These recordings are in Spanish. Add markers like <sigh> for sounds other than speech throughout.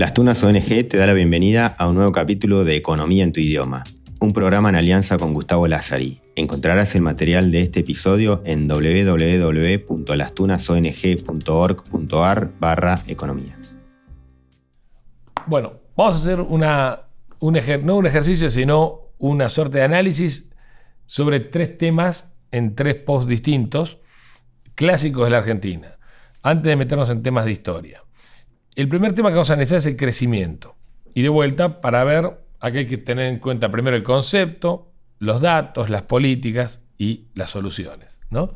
Las Tunas ONG te da la bienvenida a un nuevo capítulo de Economía en tu idioma, un programa en alianza con Gustavo Lazari. Encontrarás el material de este episodio en www.lastunasong.org.ar barra economía. Bueno, vamos a hacer una, un no un ejercicio, sino una suerte de análisis sobre tres temas en tres posts distintos, clásicos de la Argentina, antes de meternos en temas de historia. El primer tema que vamos a analizar es el crecimiento. Y de vuelta, para ver, aquí hay que tener en cuenta primero el concepto, los datos, las políticas y las soluciones. ¿no?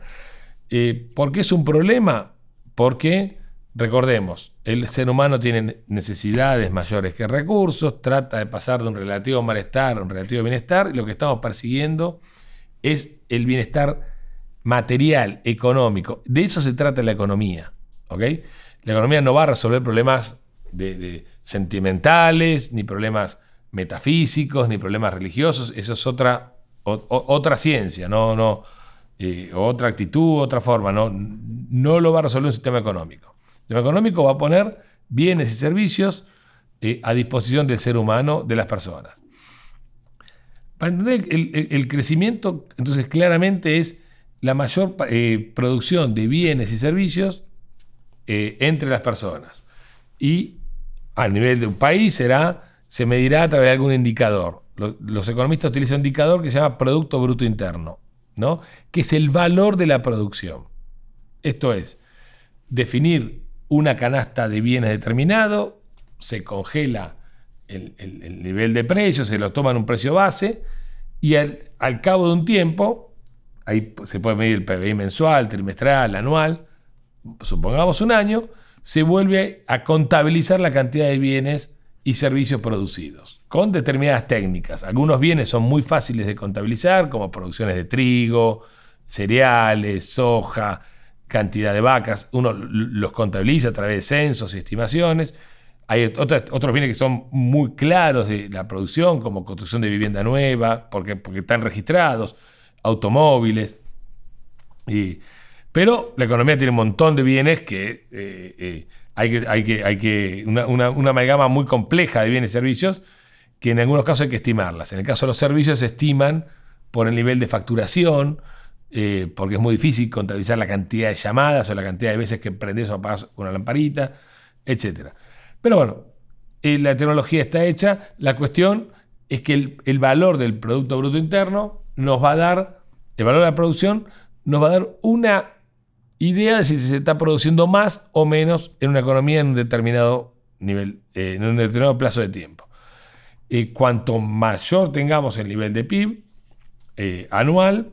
Eh, ¿Por qué es un problema? Porque, recordemos, el ser humano tiene necesidades mayores que recursos, trata de pasar de un relativo malestar a un relativo bienestar, y lo que estamos persiguiendo es el bienestar material, económico. De eso se trata la economía. ¿ok? La economía no va a resolver problemas sentimentales, ni problemas metafísicos, ni problemas religiosos. Eso es otra, otra ciencia, no, no, eh, otra actitud, otra forma. No, no lo va a resolver un sistema económico. El sistema económico va a poner bienes y servicios eh, a disposición del ser humano, de las personas. Para entender el, crecimiento, entonces claramente es la mayor eh, producción de bienes y servicios eh, entre las personas. Y a nivel de un país será, se medirá a través de algún indicador. Los, economistas utilizan un indicador que se llama Producto Bruto Interno, ¿no? que es el valor de la producción. Esto es, definir una canasta de bienes determinado, se congela el, nivel de precio, se lo toma en un precio base y al, al, cabo de un tiempo, ahí se puede medir el PBI mensual, trimestral, anual, supongamos un año, se vuelve a contabilizar la cantidad de bienes y servicios producidos, con determinadas técnicas. Algunos bienes son muy fáciles de contabilizar, como producciones de trigo, cereales, soja, cantidad de vacas. Uno los contabiliza a través de censos y estimaciones. Hay otros, bienes que son muy claros de la producción, como construcción de vivienda nueva, porque, porque están registrados, automóviles. Y pero la economía tiene un montón de bienes que eh, eh, hay que, hay que, hay que una, una, amalgama muy compleja de bienes y servicios que en algunos casos hay que estimarlas. En el caso de los servicios se estiman por el nivel de facturación, eh, porque es muy difícil contabilizar la cantidad de llamadas o la cantidad de veces que prendes o apagas una lamparita, etc. Pero bueno, la tecnología está hecha, la cuestión es que el, el valor del Producto Bruto Interno nos va a dar, el valor de la producción nos va a dar una idea de si se está produciendo más o menos en una economía en un determinado nivel, eh, en un determinado plazo de tiempo. Y cuanto mayor tengamos el nivel de PIB eh, anual,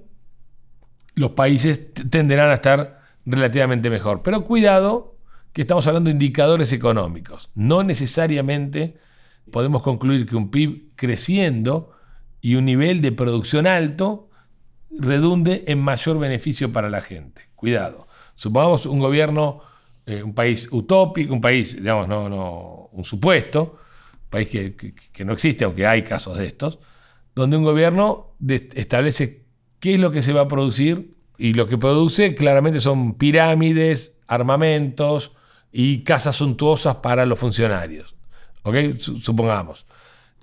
los países tenderán a estar relativamente mejor. Pero cuidado que estamos hablando de indicadores económicos. No necesariamente podemos concluir que un PIB creciendo y un nivel de producción alto redunde en mayor beneficio para la gente. Cuidado. Supongamos un gobierno, eh, un país utópico, un país, digamos, no, no, un supuesto, un país que, no existe, aunque hay casos de estos, donde un gobierno establece qué es lo que se va a producir y lo que produce claramente son pirámides, armamentos y casas suntuosas para los funcionarios. ¿Ok? Supongamos.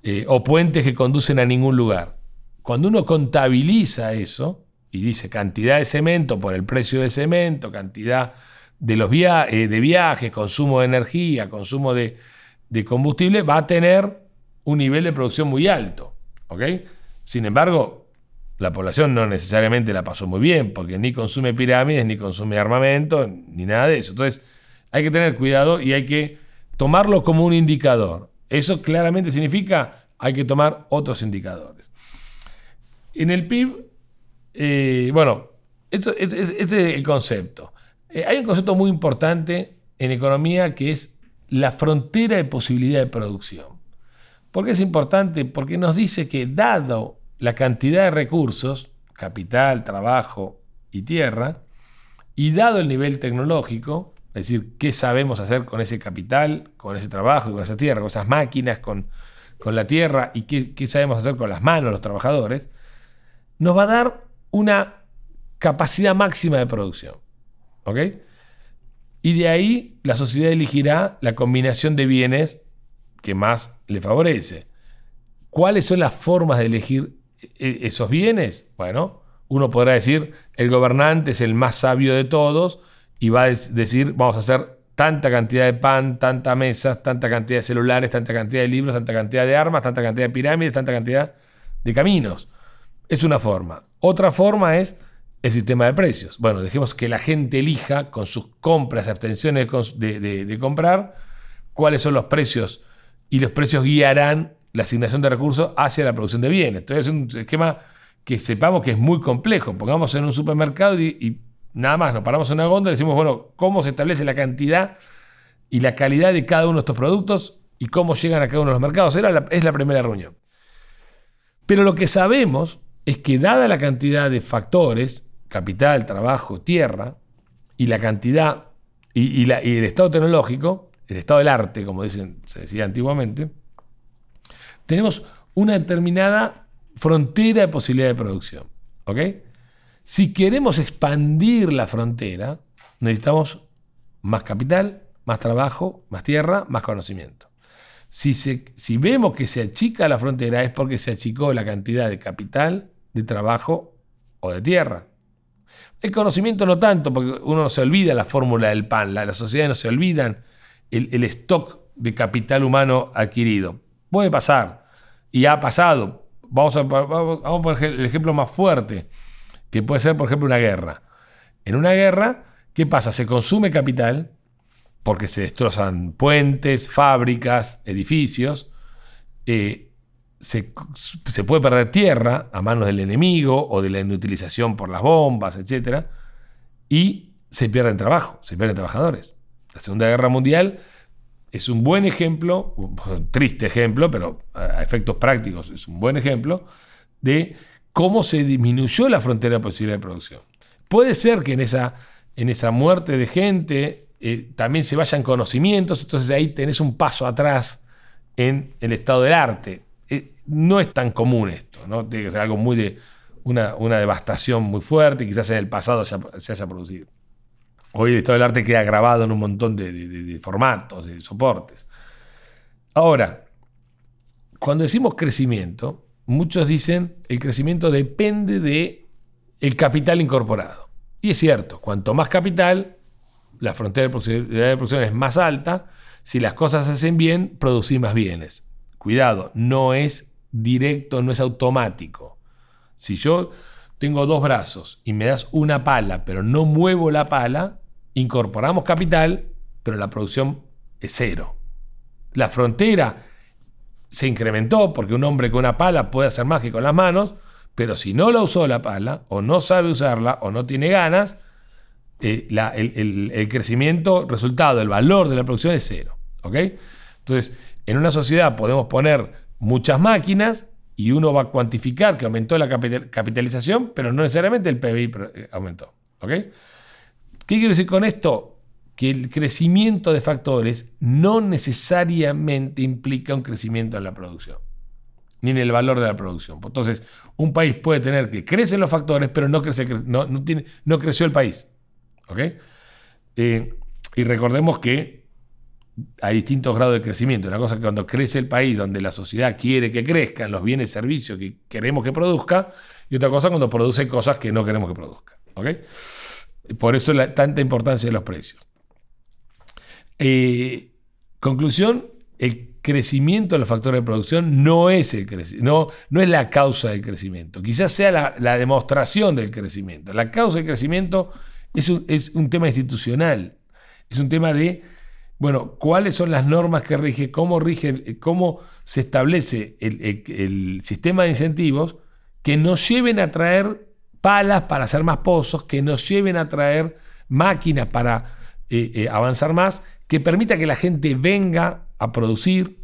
Eh, o puentes que conducen a ningún lugar. Cuando uno contabiliza eso, y dice cantidad de cemento por el precio de cemento, cantidad de, los eh, viajes, consumo de energía, consumo de, combustible, va a tener un nivel de producción muy alto. ¿ok? Sin embargo, la población no necesariamente la pasó muy bien, porque ni consume pirámides, ni consume armamento, ni nada de eso. Entonces, hay que tener cuidado y hay que tomarlo como un indicador. Eso claramente significa hay que tomar otros indicadores. En el PIB eh, bueno, este es el concepto. Eh, hay un concepto muy importante en economía que es la frontera de posibilidad de producción. ¿Por qué es importante? Porque nos dice que dado la cantidad de recursos, capital, trabajo y tierra, y dado el nivel tecnológico, es decir, qué sabemos hacer con ese capital, con ese trabajo, con esa tierra, con esas máquinas, con, la tierra, y qué, qué sabemos hacer con las manos, los trabajadores, nos va a dar una capacidad máxima de producción. ¿Ok? Y de ahí la sociedad elegirá la combinación de bienes que más le favorece. ¿Cuáles son las formas de elegir e-, esos bienes? Bueno, uno podrá decir, el gobernante es el más sabio de todos y va a decir, vamos a hacer tanta cantidad de pan, tanta mesas, tanta cantidad de celulares, tanta cantidad de libros, tanta cantidad de armas, tanta cantidad de pirámides, tanta cantidad de caminos. Es una forma. Otra forma es el sistema de precios. Bueno, dejemos que la gente elija con sus compras, abstenciones de, comprar, cuáles son los precios y los precios guiarán la asignación de recursos hacia la producción de bienes. Entonces es un esquema que sepamos que es muy complejo. Pongamos en un supermercado y, nada más nos paramos en una góndola y decimos, bueno, ¿cómo se establece la cantidad y la calidad de cada uno de estos productos y cómo llegan a cada uno de los mercados? es la primera reunión. Pero lo que sabemos es que dada la cantidad de factores capital, trabajo, tierra, y la cantidad y, el estado tecnológico, el estado del arte, como dicen, se decía antiguamente, tenemos una determinada frontera de posibilidad de producción. ¿ok? Si queremos expandir la frontera, necesitamos más capital, más trabajo, más tierra, más conocimiento. Si, si vemos que se achica la frontera es porque se achicó la cantidad de capital, de trabajo o de tierra. El conocimiento no tanto, porque uno no se olvida la fórmula del pan, la, sociedad no se olvidan el, stock de capital humano adquirido. Puede pasar, y ha pasado. Vamos a, vamos a poner el ejemplo más fuerte, que puede ser, por ejemplo, una guerra. En una guerra, ¿qué pasa? Se consume capital, porque se destrozan puentes, fábricas, edificios. Eh, se, puede perder tierra a manos del enemigo o de la inutilización por las bombas, etc. Y se pierden trabajo, se pierden trabajadores. La Segunda Guerra Mundial es un buen ejemplo, <laughs> triste ejemplo, pero a efectos prácticos es un buen ejemplo, de cómo se disminuyó la frontera posibilidad de producción. Puede ser que en esa, en esa muerte de gente eh, también se vayan conocimientos, entonces ahí tenés un paso atrás en el estado del arte no es tan común esto, ¿no? Tiene que ser algo muy de una, devastación muy fuerte, quizás en el pasado se haya producido. Hoy el estado del arte queda grabado en un montón de, formatos, de soportes. Ahora, cuando decimos crecimiento, muchos dicen el crecimiento depende de el capital incorporado. Y es cierto, cuanto más capital, la frontera de de producción es más alta. Si las cosas se hacen bien, producir más bienes. Cuidado, no es directo, no es automático. Si yo tengo dos brazos y me das una pala, pero no muevo la pala, incorporamos capital, pero la producción es cero. La frontera se incrementó porque un hombre con una pala puede hacer más que con las manos, pero si no la usó la pala, o no sabe usarla, o no tiene ganas, eh, el, el, crecimiento resultado, el valor de la producción es cero. ¿ok? Entonces, en una sociedad podemos poner muchas máquinas y uno va a cuantificar que aumentó la capitalización, pero no necesariamente el PBI eh, aumentó. ¿Qué quiero decir con esto? Que el crecimiento de factores no necesariamente implica un crecimiento en la producción, ni en el valor de la producción. Entonces, un país puede tener que crecen los factores, pero no, crece, no, tiene, no creció el país. Eh, y recordemos que hay distintos grados de crecimiento. Una cosa es cuando crece el país, donde la sociedad quiere que crezcan los bienes y servicios que queremos que produzca, y otra cosa cuando produce cosas que no queremos que produzca. Por eso la, tanta importancia de los precios. Eh, conclusión, el crecimiento de los factores de producción no es, el no, no es la causa del crecimiento. Quizás sea la, demostración del crecimiento. La causa del crecimiento es es un tema institucional. Es un tema de bueno, ¿cuáles son las normas que rigen? ¿Cómo, rige, cómo se establece el, sistema de incentivos que nos lleven a traer palas para hacer más pozos, que nos lleven a traer máquinas para eh, eh, avanzar más, que permita que la gente venga a producir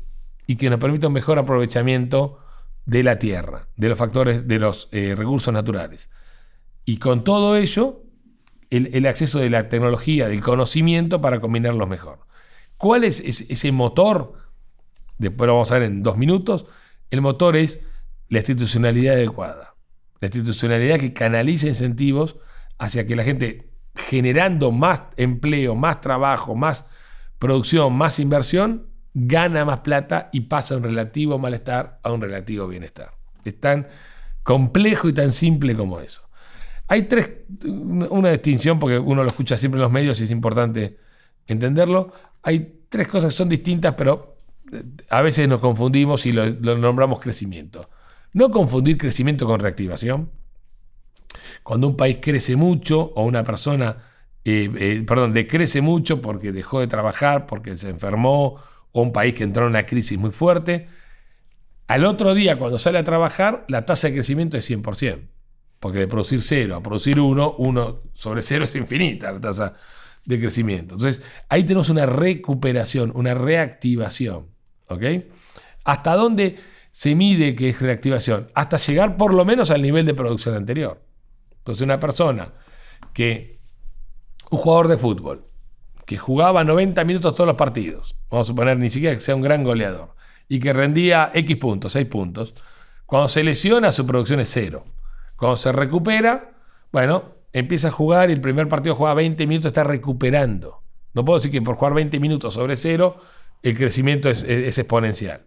y que nos permita un mejor aprovechamiento de la tierra, de los factores, de los eh, recursos naturales. Y con todo ello, el, el acceso de la tecnología, del conocimiento para combinarlos mejor. ¿Cuál es ese motor? Después lo vamos a ver en dos minutos. El motor es la institucionalidad adecuada. La institucionalidad que canaliza incentivos hacia que la gente, generando más empleo, más trabajo, más producción, más inversión, gana más plata y pasa de un relativo malestar a un relativo bienestar. Es tan complejo y tan simple como eso. Hay tres, una distinción, porque uno lo escucha siempre en los medios y es importante entenderlo. Hay tres cosas que son distintas, pero eh, a veces nos confundimos y lo, nombramos crecimiento. No confundir crecimiento con reactivación. Cuando un país crece mucho o una persona, eh, eh, perdón, decrece mucho porque dejó de trabajar, porque se enfermó, o un país que entró en una crisis muy fuerte, al otro día cuando sale a trabajar la tasa de crecimiento es 100%. Porque de producir cero a producir uno, uno sobre cero es infinita la tasa de crecimiento. Entonces, ahí tenemos una recuperación, una reactivación. ¿Ok? ¿Hasta dónde se mide que es reactivación? Hasta llegar por lo menos al nivel de producción anterior. Entonces, una persona que, un jugador de fútbol, que jugaba 90 minutos todos los partidos, vamos a suponer ni siquiera que sea un gran goleador, y que rendía X puntos, 6 puntos, cuando se lesiona su producción es cero. Cuando se recupera, bueno, empieza a jugar y el primer partido juega 20 minutos, está recuperando. No puedo decir que por jugar 20 minutos sobre cero, el crecimiento es, exponencial.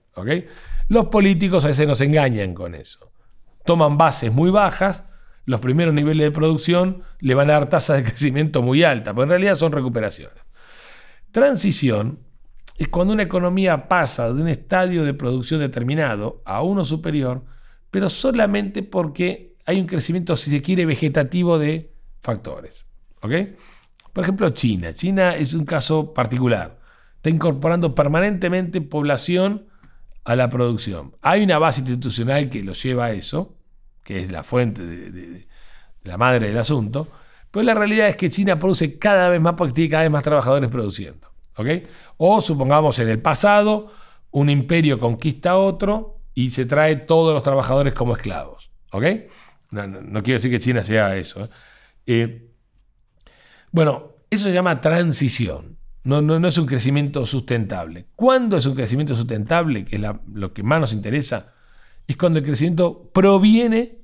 Los políticos a veces nos engañan con eso. Toman bases muy bajas, los primeros niveles de producción le van a dar tasas de <laughs> crecimiento muy altas, pero en realidad son recuperaciones. Transición es cuando una economía pasa de un estadio de producción determinado a uno superior, pero solamente porque hay un crecimiento, si se quiere, vegetativo de factores. ¿Ok? Por ejemplo, China. China es un caso particular. Está incorporando permanentemente población a la producción. Hay una base institucional que lo lleva a eso, que es la fuente de, la madre del asunto, pero la realidad es que China produce cada vez más porque tiene cada vez más trabajadores produciendo. ¿ok? O supongamos en el pasado, un imperio conquista a otro y se trae todos los trabajadores como esclavos. ¿ok? No, quiero decir que China sea eso. ¿eh? Eh, bueno, eso se llama transición. No, no, es un crecimiento sustentable. ¿Cuándo es un crecimiento sustentable? Que es lo que más nos interesa. Es cuando el crecimiento proviene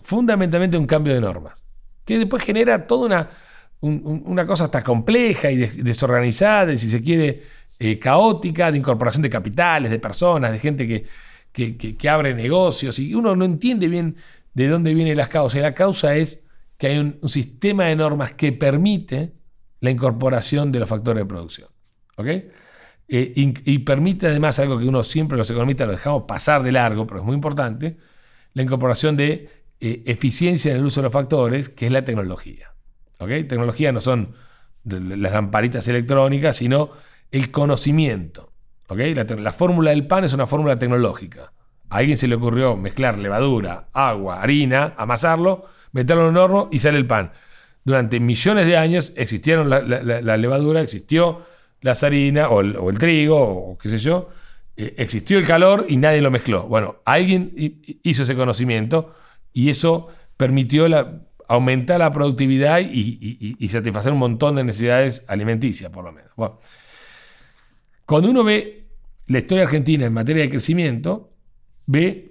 fundamentalmente de un cambio de normas. Que después genera toda una, una cosa hasta compleja y desorganizada, y si se quiere, eh, caótica, de incorporación de capitales, de personas, de gente que, que abre negocios. Y uno no entiende bien de dónde vienen las causas. Y la causa es que hay un, sistema de normas que permite la incorporación de los factores de producción. ¿ok? Eh, y, permite además algo que uno siempre los economistas lo dejamos pasar de largo, pero es muy importante, la incorporación de eh, eficiencia en el uso de los factores, que es la tecnología. ¿ok? Tecnología no son las lamparitas electrónicas, sino el conocimiento. ¿ok? La, la fórmula del pan es una fórmula tecnológica. A alguien se le ocurrió mezclar levadura, agua, harina, amasarlo, meterlo en un horno y sale el pan. Durante millones de años existieron la, levadura, existió la harina o el, trigo o qué sé yo, eh, existió el calor y nadie lo mezcló. Bueno, alguien hizo ese conocimiento y eso permitió aumentar la productividad y, satisfacer un montón de necesidades alimenticias, por lo menos. Cuando uno ve la historia argentina en materia de crecimiento, ve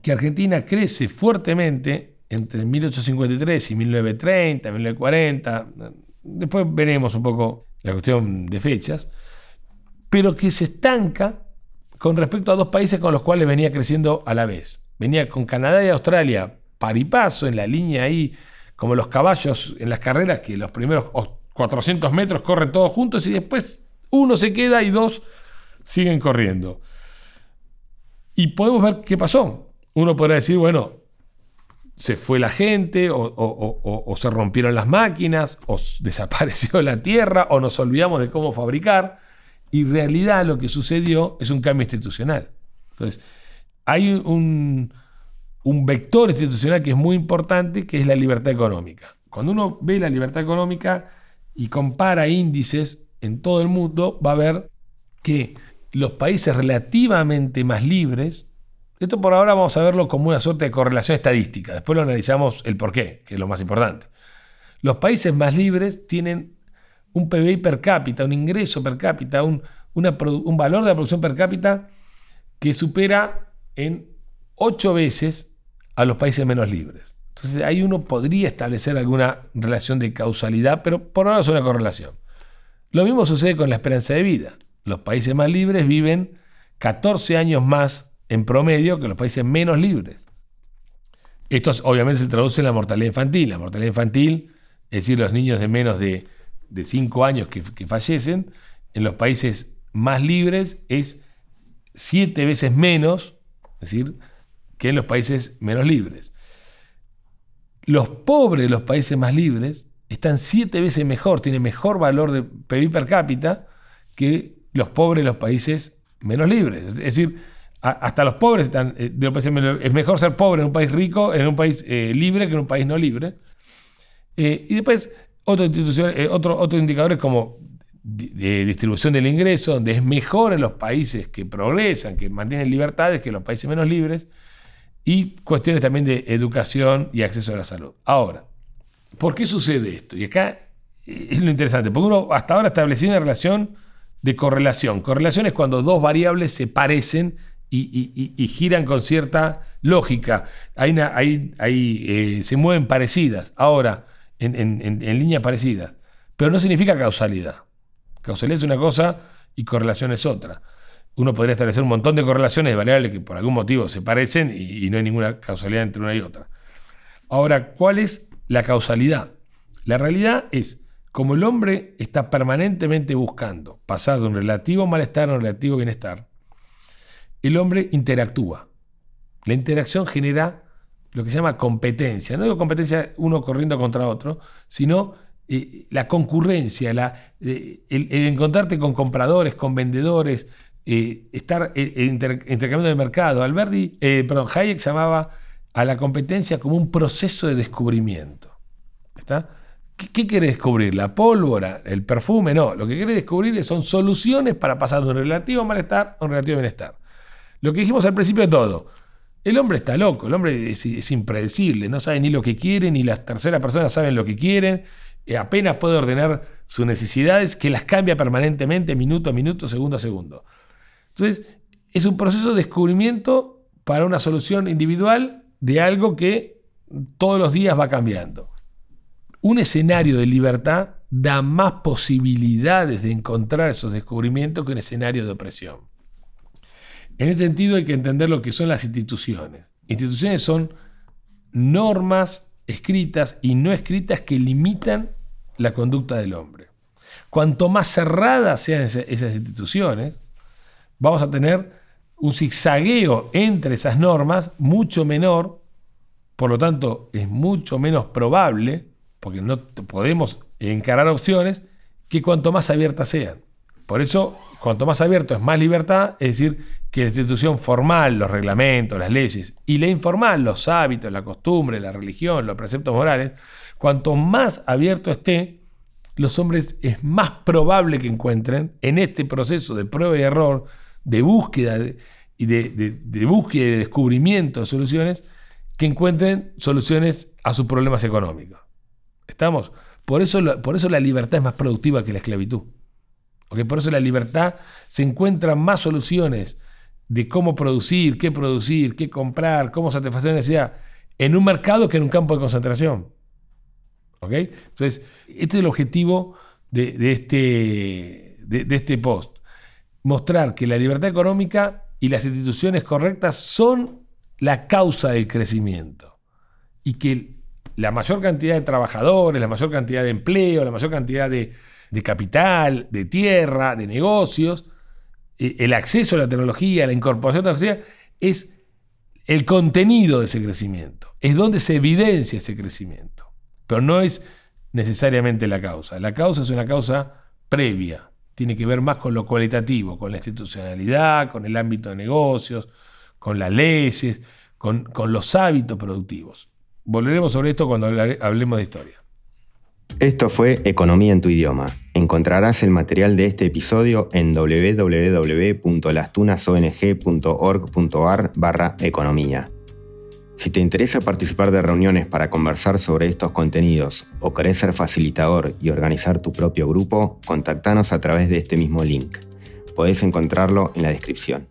que Argentina crece fuertemente entre 1853 y 1930, 1940. Después veremos un poco la cuestión de fechas, pero que se estanca con respecto a dos países con los cuales venía creciendo a la vez. Venía con Canadá y Australia par y paso en la línea ahí, como los caballos en las carreras, que los primeros 400 metros corren todos juntos y después uno se queda y dos siguen corriendo. Y podemos ver qué pasó. Uno podrá decir, bueno, se fue la gente, o, se rompieron las máquinas, o <laughs> desapareció la tierra, o nos olvidamos de cómo fabricar. Y en realidad lo que sucedió es un cambio institucional. Entonces, hay un, un vector institucional que es muy importante, que es la libertad económica. Cuando uno ve la libertad económica y compara índices en todo el mundo, va a ver que los países relativamente más libres, esto por ahora vamos a verlo como una suerte de correlación estadística, después lo analizamos el por qué, que es lo más importante. Los países más libres tienen un PBI per cápita, un ingreso per cápita, un, un valor de la producción per cápita que supera en ocho veces a los países menos libres. Entonces ahí uno podría establecer alguna relación de causalidad, pero por ahora es una correlación. Lo mismo sucede con la esperanza de vida. Los países más libres viven 14 años más en promedio que los países menos libres. Esto obviamente se traduce en la mortalidad infantil. La mortalidad infantil, es decir, los niños de menos de, 5 años que, que fallecen, en los países más libres es 7 veces menos, es decir, que en los países menos libres. Los pobres de los países más libres están 7 veces mejor, tienen mejor valor de PIB per cápita que los pobres los países menos libres. Es decir, hasta los pobres están eh, de los países menos Es mejor ser pobre en un país rico, en un país eh, libre, que en un país no libre. Eh, y después, otro, otro, otro indicadores como de distribución del ingreso, donde es mejor en los países que progresan, que mantienen libertades, que en los países menos libres, y cuestiones también de educación y acceso a la salud. Ahora, ¿por qué sucede esto? Y acá es lo interesante, porque uno hasta ahora estableció una relación de correlación. Correlación es cuando dos variables se parecen y, giran con cierta lógica. Eh, se mueven parecidas, ahora, en, en líneas parecidas. Pero no significa causalidad. Causalidad es una cosa y correlación es otra. Uno podría establecer un montón de correlaciones de variables que por algún motivo se parecen y, no hay ninguna causalidad entre una y otra. Ahora, ¿cuál es la causalidad? La realidad es, como el hombre está permanentemente buscando pasar de un relativo malestar a un relativo bienestar, el hombre interactúa. La interacción genera lo que se llama competencia. No digo competencia uno corriendo contra otro, sino eh, la concurrencia, la, eh, el, encontrarte con compradores, con vendedores, eh, estar intercambiando de mercado. Alberti, perdón, Hayek llamaba a la competencia como un proceso de descubrimiento. ¿Está? ¿Qué, quiere descubrir? ¿La pólvora? ¿El perfume? No, lo que quiere descubrir son soluciones para pasar de un relativo malestar a un relativo bienestar. Lo que dijimos al principio de todo. El hombre está loco, el hombre es, es impredecible, no sabe ni lo que quiere, ni las terceras personas saben lo que quieren, apenas puede ordenar sus necesidades, que las cambia permanentemente, minuto a minuto, segundo a segundo. Entonces, es un proceso de descubrimiento para una solución individual de algo que todos los días va cambiando. Un escenario de libertad da más posibilidades de encontrar esos descubrimientos que un escenario de opresión. En ese sentido hay que entender lo que son las instituciones. Instituciones son normas escritas y no escritas que limitan la conducta del hombre. Cuanto más cerradas sean esas instituciones, vamos a tener un zigzagueo entre esas normas mucho menor, por lo tanto es mucho menos probable, porque no podemos encarar opciones, que cuanto más abiertas sean. Por eso, cuanto más abierto es más libertad, es decir, que la institución formal, los reglamentos, las leyes, y la informal, los hábitos, la costumbre, la religión, los preceptos morales, Cuanto más abierto esté, los hombres es más probable que encuentren en este proceso de prueba y error, de búsqueda y de, búsqueda y de descubrimiento de soluciones, que encuentren soluciones a sus problemas económicos. ¿Estamos? Por eso, por eso la libertad es más productiva que la esclavitud. Por eso la libertad se encuentran más soluciones de cómo producir, qué producir, qué comprar, cómo satisfacer la necesidad en un mercado que en un campo de concentración. Entonces, este es el objetivo de, este, de, este post. Mostrar que la libertad económica y las instituciones correctas son la causa del crecimiento. Y que la mayor cantidad de trabajadores, la mayor cantidad de empleo, la mayor cantidad de, capital, de tierra, de negocios, eh, el acceso a la tecnología, la incorporación de la tecnología, es el contenido de ese crecimiento, es donde se evidencia ese crecimiento. Pero no es necesariamente la causa. La causa es una causa previa. Tiene que ver más con lo cualitativo, con la institucionalidad, con el ámbito de negocios, con las leyes, con, con los hábitos productivos. Volveremos sobre esto cuando hablemos de historia. Esto fue Economía en tu idioma. Encontrarás el material de este episodio en www.lastunasong.org.ar barra economía. Si te interesa participar de reuniones para conversar sobre estos contenidos o querés ser facilitador y organizar tu propio grupo, contactanos a través de este mismo link. Podés encontrarlo en la descripción.